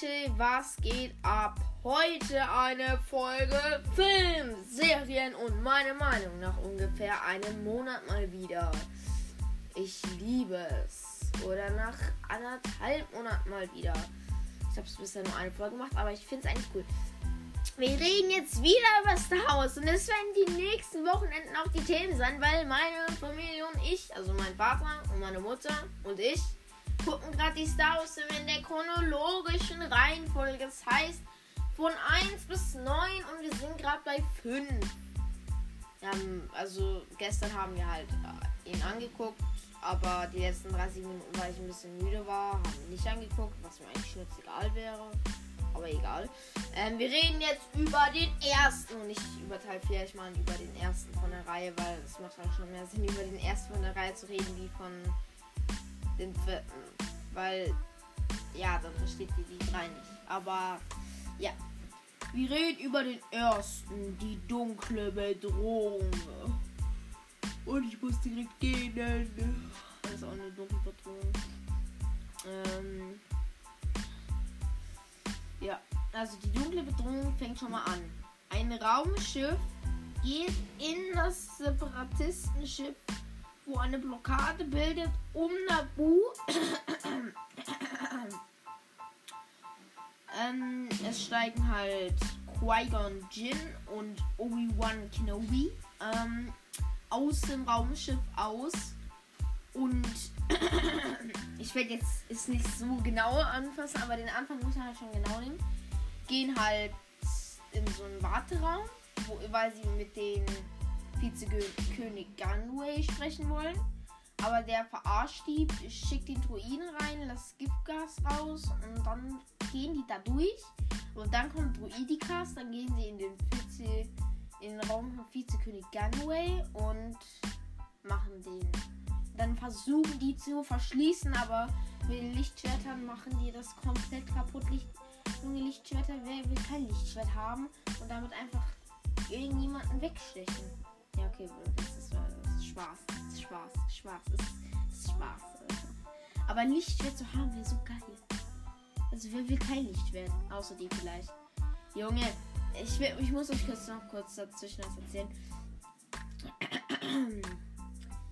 Leute, was geht ab? Heute eine Folge Film, Serien und meine Meinung nach ungefähr einem Monat mal wieder. Ich liebe es. Oder nach anderthalb Monaten mal wieder. Ich habe es bisher nur eine Folge gemacht, aber ich finde es eigentlich cool. Wir reden jetzt wieder über Star Wars und es werden die nächsten Wochenenden auch die Themen sein, weil meine Familie und ich, also mein Vater und meine Mutter und ich, gucken gerade die Star Wars in der chronologischen Reihenfolge. Das heißt von 1 bis 9 und wir sind gerade bei 5. Haben, also gestern haben wir halt äh, ihn angeguckt, aber die letzten 30 Minuten, weil ich ein bisschen müde war, haben wir nicht angeguckt, was mir eigentlich schnurzegal wäre. Aber egal. Ähm, wir reden jetzt über den ersten und nicht über Teil 4, ich meine über den ersten von der Reihe, weil es macht halt schon mehr Sinn, über den ersten von der Reihe zu reden, wie von den vierten. Weil, ja, dann versteht ihr die drei nicht. Aber, ja. Wir reden über den ersten, die dunkle Bedrohung. Und ich muss direkt gehen. Das ist auch eine dunkle Bedrohung. Ähm, ja, also die dunkle Bedrohung fängt schon mal an. Ein Raumschiff geht in das Separatistenschiff wo eine Blockade bildet, um Nabu. ähm, es steigen halt Qui-Gon Jinn und Obi-Wan Kenobi ähm, aus dem Raumschiff aus. Und ich werde jetzt ist nicht so genau anfassen, aber den Anfang muss man halt schon genau nehmen. Gehen halt in so einen Warteraum, wo, weil sie mit den Vizekönig Gunway sprechen wollen. Aber der verarscht die, schickt den Druiden rein, lässt Giftgas raus und dann gehen die da durch. Und dann kommt Druidikas, dann gehen sie in den, Vize, in den Raum von Vizekönig Gunway und machen den. Dann versuchen die zu verschließen, aber mit den Lichtschwertern machen die das komplett kaputt. Licht, junge Lichtschwerter, wer will kein Lichtschwert haben und damit einfach irgendjemanden wegstechen? Ja, okay, das ist, das ist Spaß. Das ist Spaß. Das ist Spaß. Das ist, Spaß. Aber Lichtschwert zu haben wäre so geil. Also wer will kein Lichtschwert? Außer die vielleicht. Junge, ich, ich muss euch kurz noch kurz dazwischen was erzählen.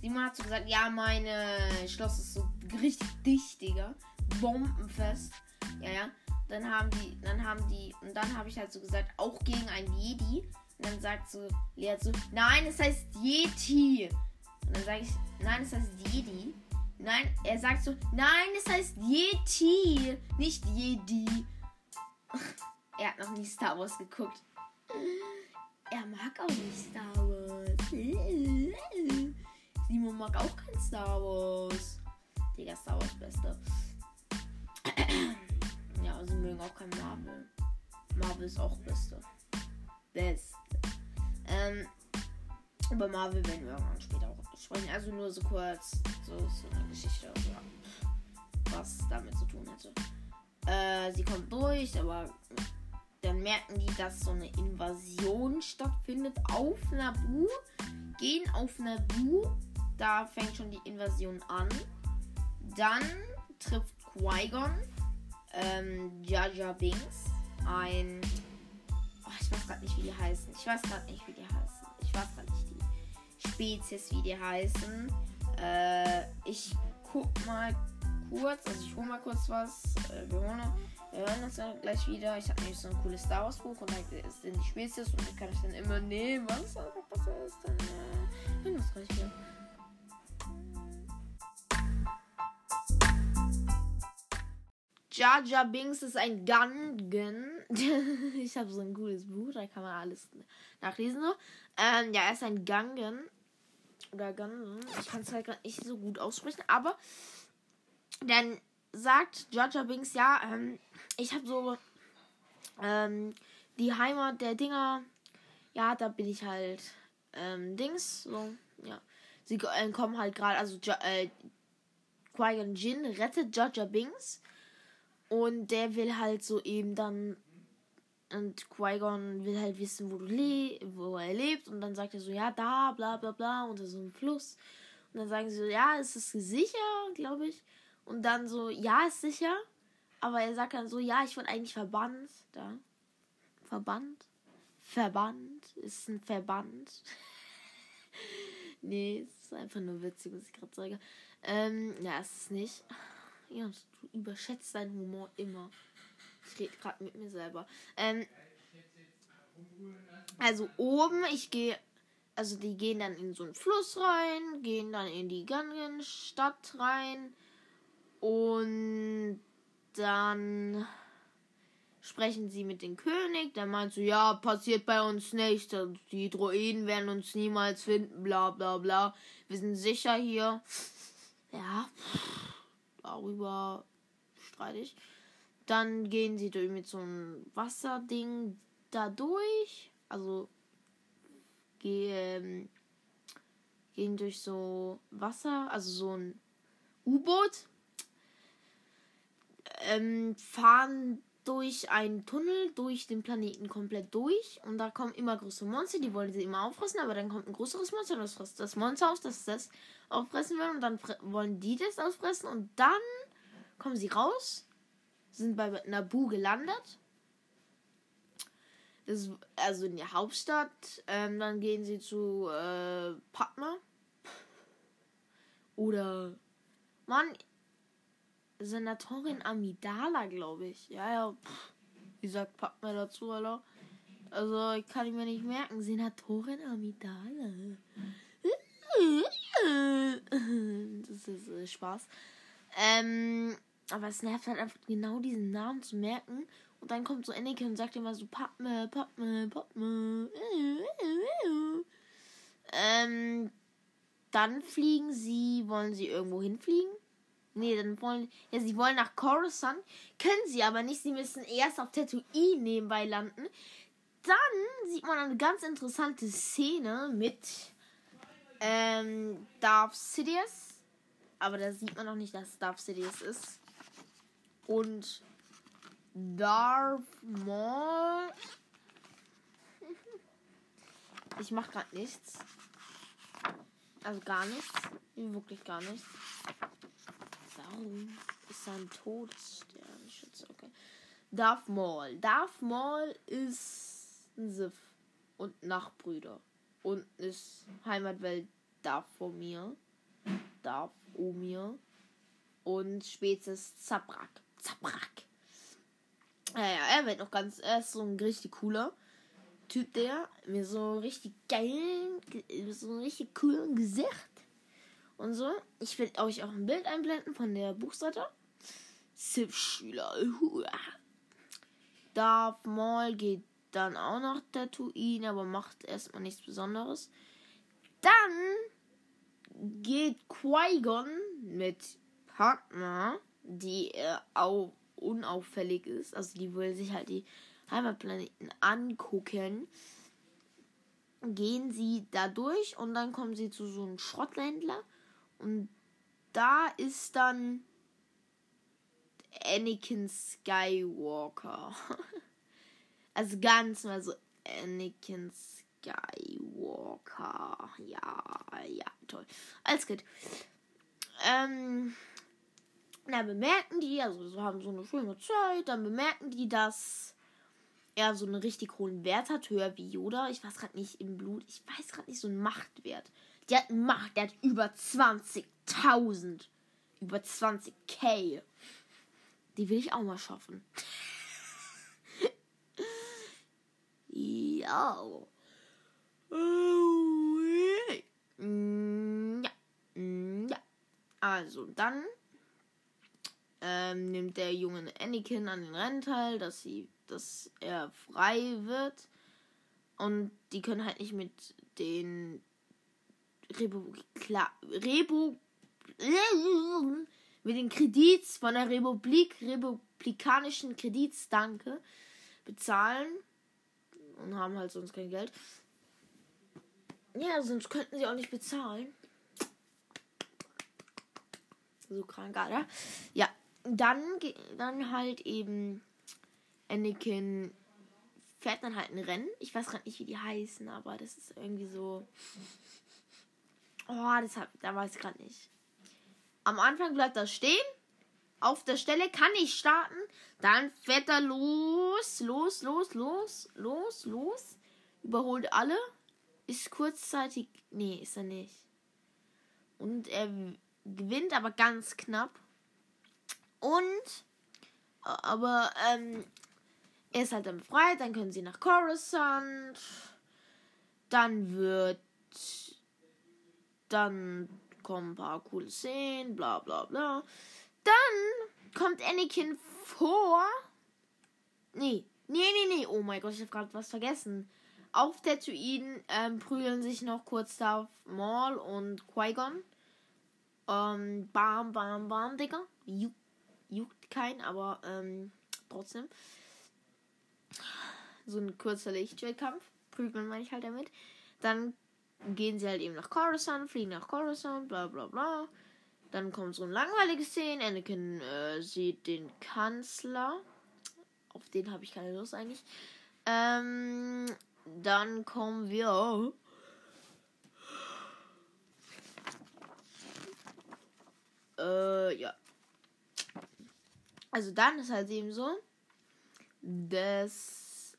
Simon hat so gesagt, ja, meine Schloss ist so richtig dicht, Digga. Bombenfest. Ja, ja. Dann haben die, dann haben die, und dann habe ich halt so gesagt, auch gegen ein Jedi. Und dann sagt so Lea so, nein, es heißt Yeti. Und dann sage ich, nein, es heißt Jedi. Nein, er sagt so, nein, es heißt Yeti, nicht Jedi. er hat noch nie Star Wars geguckt. Er mag auch nicht Star Wars. Simon mag auch kein Star Wars. Digga, Star Wars Beste. ja, sie mögen auch kein Marvel. Marvel ist auch Beste. Beste. Ähm, über Marvel werden wir irgendwann später auch sprechen. Also nur so kurz so, so eine Geschichte, ja, was damit zu tun hätte. Äh, sie kommt durch, aber dann merken die, dass so eine Invasion stattfindet auf Nabu. Gehen auf Nabu. Da fängt schon die Invasion an. Dann trifft Qui-Gon ähm, Jaja Binks, ein weiß gerade nicht, wie die heißen. Ich weiß gerade nicht, wie die heißen. Ich weiß gerade nicht die Spezies, wie die heißen. Äh, ich guck mal kurz, also ich hole mal kurz was. Äh, wir, holen, wir hören uns dann gleich wieder. Ich habe nämlich so ein cooles Star Wars Buch und da sind die Spezies und die kann ich dann immer nehmen. Was ist dann? Äh, hören wir uns gleich wieder. Jar Binks ist ein Gungan. ich habe so ein cooles Buch, da kann man alles nachlesen. So. Ähm, ja, er ist ein Gungan. Oder Gungan. Ich kann es halt gerade nicht so gut aussprechen. Aber dann sagt Jar Binks, ja, ähm, ich habe so ähm, die Heimat der Dinger. Ja, da bin ich halt ähm, Dings. So, ja. Sie äh, kommen halt gerade, also äh, Qui-Gon Jin rettet Jar Binks und der will halt so eben dann. Und Qui-Gon will halt wissen, wo, du le wo er lebt. Und dann sagt er so, ja, da, bla bla bla, unter so einem Fluss. Und dann sagen sie so, ja, ist es sicher, glaube ich. Und dann so, ja, ist sicher. aber er sagt dann so, ja, ich wurde eigentlich verbannt. Da. Verbannt? Verband? Ist ein Verband. nee, es ist einfach nur witzig, was ich gerade sage. Ähm, ja, es ist nicht. Ja, du überschätzt deinen Humor immer. Ich rede gerade mit mir selber. Ähm, also oben, ich gehe, also die gehen dann in so einen Fluss rein, gehen dann in die Gangen-Stadt rein und dann sprechen sie mit dem König, der meint so, ja, passiert bei uns nicht, die Droiden werden uns niemals finden, bla bla bla, wir sind sicher hier. Ja, darüber streite ich. Dann gehen sie durch mit so einem Wasserding da durch. Also gehen, gehen durch so Wasser, also so ein U-Boot. Ähm, fahren durch einen Tunnel durch den Planeten komplett durch und da kommen immer größere Monster, die wollen sie immer auffressen, aber dann kommt ein größeres Monster, das frisst das Monster auf, das das auffressen will und dann wollen die das auffressen und dann kommen sie raus, sind bei Nabu gelandet. Das, also in der Hauptstadt. Ähm, dann gehen sie zu äh, Padma. Oder Mann, Senatorin Amidala, glaube ich. Ja, ja. Pff, wie sagt Padma dazu, Alter? Also, ich kann ich mir nicht merken. Senatorin Amidala. Das ist äh, Spaß. Ähm, aber es nervt halt einfach genau diesen Namen zu merken. Und dann kommt so Anakin und sagt immer so Padme, Padme, Padme. Ähm, dann fliegen sie, wollen sie irgendwo hinfliegen? Nee, dann wollen, ja, sie wollen nach Coruscant, können sie aber nicht. Sie müssen erst auf Tatooine nebenbei landen. Dann sieht man eine ganz interessante Szene mit ähm, Darth Sidious. Aber da sieht man noch nicht, dass Darth Sidious ist. Und Darth Maul. Ich mach grad nichts. Also gar nichts. Wirklich gar nichts. Warum ist sein Todessternschütze? Okay. Darth Maul. Darth Maul ist ein Sith und Nachbrüder. Und ist Heimatwelt Darth vor mir. Darth Omir. Und Spezies Zabrak. Zabrak. Naja, er wird noch ganz. Er ist so ein richtig cooler Typ, der mir so richtig geil. So ein richtig coolen Gesicht und so. Ich will euch auch ein Bild einblenden von der Buchseite. Sith-Schüler. Darth Maul geht dann auch nach Tatooine, aber macht erstmal nichts Besonderes. Dann geht Qui-Gon mit Padma, die äh, auch unauffällig ist. Also die will sich halt die Heimatplaneten angucken. Gehen sie da durch und dann kommen sie zu so einem Schrottländler und da ist dann Anakin Skywalker. also ganz mal so Anakin Skywalker. Ja, ja, toll. Alles gut. Ähm, na, bemerken die, also so haben so eine schöne Zeit, dann bemerken die, dass er so einen richtig hohen Wert hat, höher wie Yoda. Ich weiß gerade nicht im Blut, ich weiß gerade nicht so einen Machtwert. Der hat Macht, der hat über 20.000. Über 20k. Die will ich auch mal schaffen. ja. Ja. Ja. Also, dann ähm, nimmt der junge Anakin an den Rennen teil, dass sie, dass er frei wird. Und die können halt nicht mit den Republik Rebu mit den Kredits von der Republik, republikanischen Kredits, danke, bezahlen und haben halt sonst kein Geld. Ja, sonst könnten sie auch nicht bezahlen. So krank, oder? Ja, dann, dann halt eben Anakin fährt dann halt ein Rennen. Ich weiß gerade nicht, wie die heißen, aber das ist irgendwie so. Oh, das hab, da weiß ich gerade nicht. Am Anfang bleibt er stehen. auf der Stelle, kann nicht starten. Dann fährt er los, los, los, los, los, los. Überholt alle. Ist kurzzeitig. Nee, ist er nicht. Und er gewinnt aber ganz knapp. Und. Aber, ähm. Er ist halt dann befreit. Dann können sie nach Coruscant. Dann wird. Dann kommen ein paar coole Szenen, bla bla bla. Dann kommt Anakin vor. Nee, nee, nee, nee. Oh mein Gott, ich habe gerade was vergessen. Auf Tatooine ähm, prügeln sich noch kurz Darth Maul und Qui-Gon. Ähm, bam, bam, bam, Digga. Juckt, juckt kein, aber ähm, trotzdem. So ein kurzer Lichtschwertkampf. Prügeln meine ich halt damit. Dann gehen sie halt eben nach Coruscant, fliegen nach Coruscant, bla bla bla. Dann kommt so ein langweiliges Szene. Anakin äh, sieht den Kanzler. Auf den habe ich keine Lust eigentlich. Ähm, dann kommen wir. Äh, ja. Also dann ist halt eben so, dass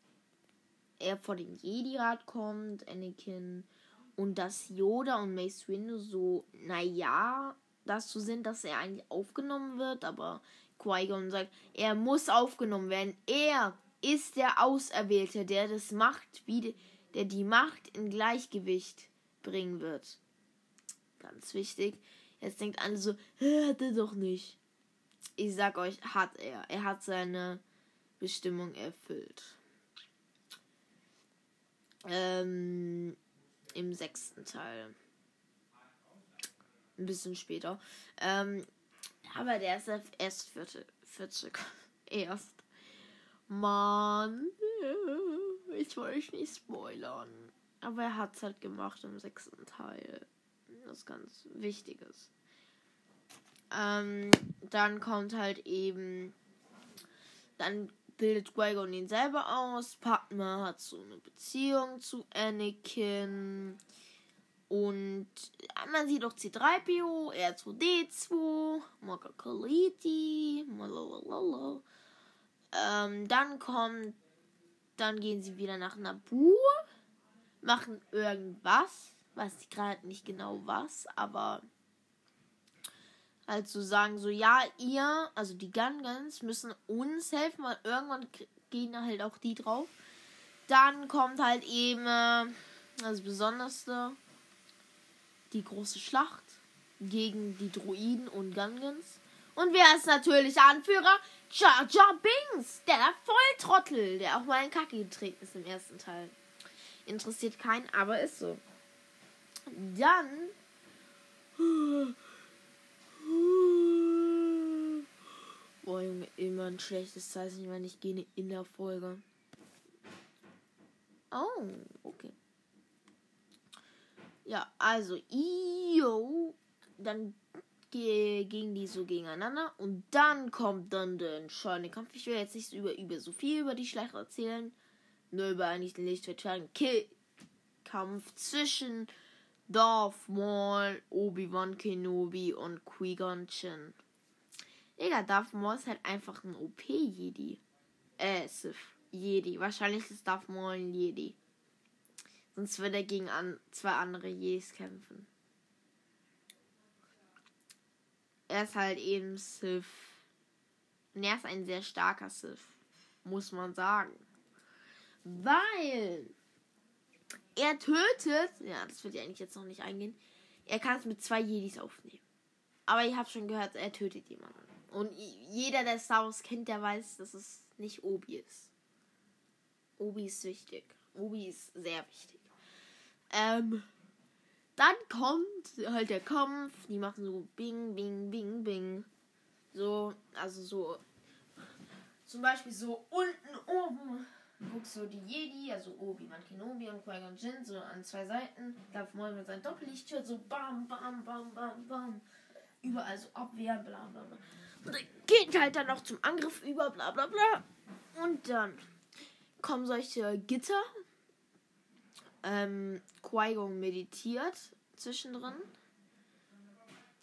er vor dem Jedi-Rat kommt, Anakin, und dass Yoda und Mace Windu so, naja, dazu sind, dass er eigentlich aufgenommen wird, aber Qui-Gon sagt, er muss aufgenommen werden. Er ist der Auserwählte, der das Macht, wie der die Macht in Gleichgewicht bringen wird. Ganz wichtig. Jetzt denkt alle so, hat er doch nicht. Ich sag euch, hat er. Er hat seine Bestimmung erfüllt. Ähm, Im sechsten Teil ein bisschen später. Ähm, aber der ist erst 40. 40. Erst. Mann. Ich wollte nicht spoilern. Aber er hat es halt gemacht im sechsten Teil. Das ganz Wichtiges. Ähm, dann kommt halt eben. Dann bildet Qui-Gon ihn selber aus. Padma hat so eine Beziehung zu Anakin. Und man sieht auch C3PO, R2D2, Makakaliti, malalala. Ähm, dann kommt, dann gehen sie wieder nach Nabu, machen irgendwas, weiß ich gerade nicht genau was, aber halt so sagen so, ja, ihr, also die Gungans müssen uns helfen, weil irgendwann gehen halt auch die drauf. Dann kommt halt eben äh, das Besonderste die große Schlacht gegen die Druiden und Gungans. Und wer ist natürlich Anführer? Jar Jar Binks, der Volltrottel, der auch mal in Kacke getreten ist im ersten Teil. Interessiert keinen, aber ist so. Dann. Boah, Junge, immer ein schlechtes Zeichen, wenn ich gehe in der Folge. Oh, okay. Ja, also, Io, dann gingen die so gegeneinander und dann kommt dann der entscheidende Kampf. Ich will jetzt nicht über, über so viel über die Schlacht erzählen, nur über eigentlich den lichtverteidigen Kampf zwischen Darth Maul, Obi-Wan Kenobi und Qui-Gon Jinn. Digga, Darth Maul ist halt einfach ein OP-Jedi. Äh, Sith. Jedi. Wahrscheinlich ist Darth Maul ein Jedi. Sonst würde er gegen an, zwei andere Jes kämpfen. Er ist halt eben Sith. Und er ist ein sehr starker Sith. Muss man sagen. Weil er tötet. Ja, das wird ja eigentlich jetzt noch nicht eingehen. Er kann es mit zwei Jedis aufnehmen. Aber ich habe schon gehört, er tötet jemanden. Und jeder, der Star Wars kennt, der weiß, dass es nicht Obi ist. Obi ist wichtig. Obi ist sehr wichtig. Ähm, dann kommt halt der Kampf. Die machen so Bing, Bing, Bing, Bing. So, also so. Zum Beispiel so unten oben guckst du die Jedi, also Obi-Wan Kenobi und Qui-Gon Jinn, so an zwei Seiten. Darf Maul mit seinem Doppellichtschild so bam, bam, bam, bam, bam. Überall so abwehren, bla, bla, bla. Und geht halt dann noch zum Angriff über, bla, bla, bla. Und dann kommen solche Gitter, ähm, Qui-Gon meditiert zwischendrin.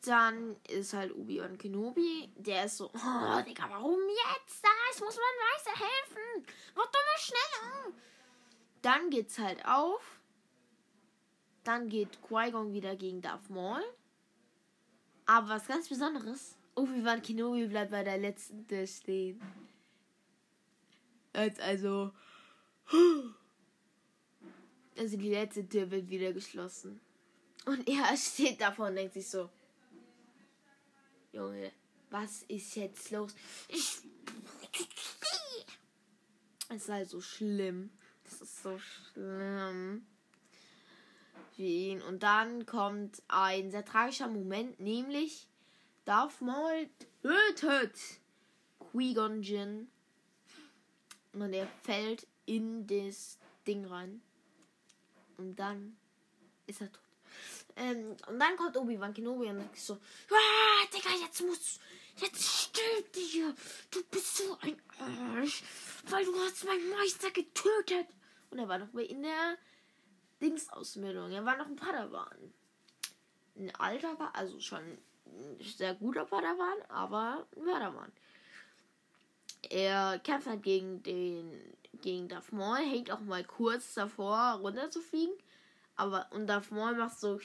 Dann ist halt Obi-Wan Kenobi. Der ist so, oh, Digga, warum jetzt? Das muss man weiter helfen. Mach doch mal schneller. Dann geht's halt auf. Dann geht Qui-Gon wieder gegen Darth Maul. Aber was ganz Besonderes, Obi-Wan Kenobi bleibt bei der letzten Tür stehen. Jetzt also. Also die letzte Tür wird wieder geschlossen. Und er steht davor und denkt sich so. Junge, was ist jetzt los? Ich. Es ist halt so schlimm. Es ist so schlimm. Für ihn. Und dann kommt ein sehr tragischer Moment, nämlich Darth Maul tötet Qui-Gon Jinn. Und er fällt in das Ding rein. Und dann ist er tot. Ähm, und dann kommt Obi-Wan Kenobi und sagt so, ah, Digga, jetzt muss, jetzt stirb dir. Du bist so ein Arsch, weil du hast meinen Meister getötet. Und er war noch in der Dingsausbildung. Er war noch ein Padawan. Ein alter war, also schon ein sehr guter Padawan, aber ein Padawan. Er kämpft halt gegen den, gegen Darth Maul, hängt auch mal kurz davor runterzufliegen. Aber und Maul macht so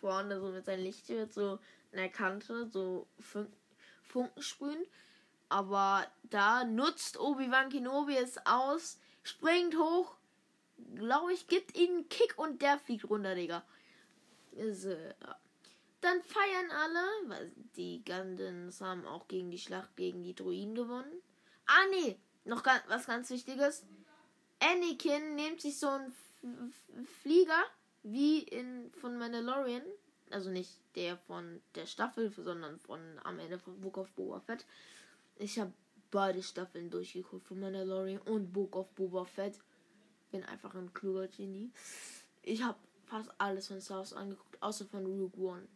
vorne so mit seinem Licht so in der Kante so Funken sprühen. Aber da nutzt Obi-Wan Kenobi es aus, springt hoch, glaube ich, gibt ihn einen Kick und der fliegt runter, Digga. Äh, Dann feiern alle, weil die Gandans haben auch gegen die Schlacht gegen die Druiden gewonnen. Ah, nee, noch was ganz Wichtiges. Anakin nimmt sich so einen Flieger wie in von Mandalorian, also nicht der von der Staffel, sondern von am Ende von Book of Boba Fett. Ich habe beide Staffeln durchgeguckt von Mandalorian und Book of Boba Fett. Bin einfach ein kluger Genie. Ich habe fast alles von Star Wars angeguckt, außer von Rogue One.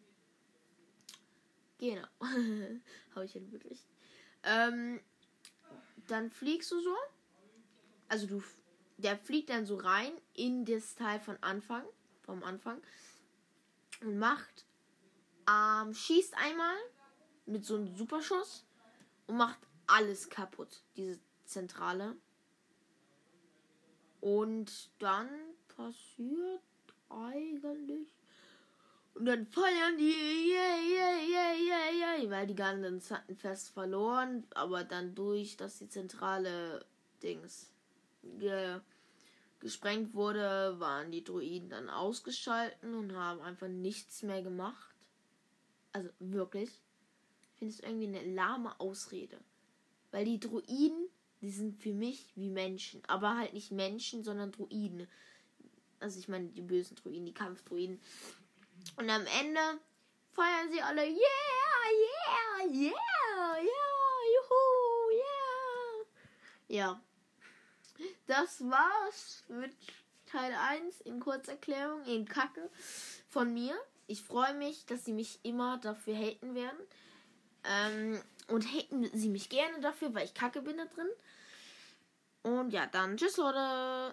Genau. habe ich halt wirklich. Ähm, dann fliegst du so. Also du der fliegt dann so rein in das Teil von Anfang, vom Anfang und macht, ähm, schießt einmal mit so einem Superschuss und macht alles kaputt, diese Zentrale. Und dann passiert eigentlich. Und dann feiern die, yeah, yeah, yeah, weil die ganzen hatten fest verloren, aber dann durch, dass die zentrale Dings ge gesprengt wurde, waren die Druiden dann ausgeschalten und haben einfach nichts mehr gemacht. Also wirklich. Ich finde es irgendwie eine lahme Ausrede. Weil die Druiden, die sind für mich wie Menschen. Aber halt nicht Menschen, sondern Druiden. Also ich meine die bösen Druiden, die Kampfdruiden. Und am Ende feiern sie alle, yeah, yeah, yeah, yeah, juhu, yeah. Ja, das war's mit Teil 1 in Kurzerklärung, in Kacke von mir. Ich freue mich, dass sie mich immer dafür haten werden. Ähm, und haten sie mich gerne dafür, weil ich kacke bin da drin. Und ja, dann tschüss, Leute.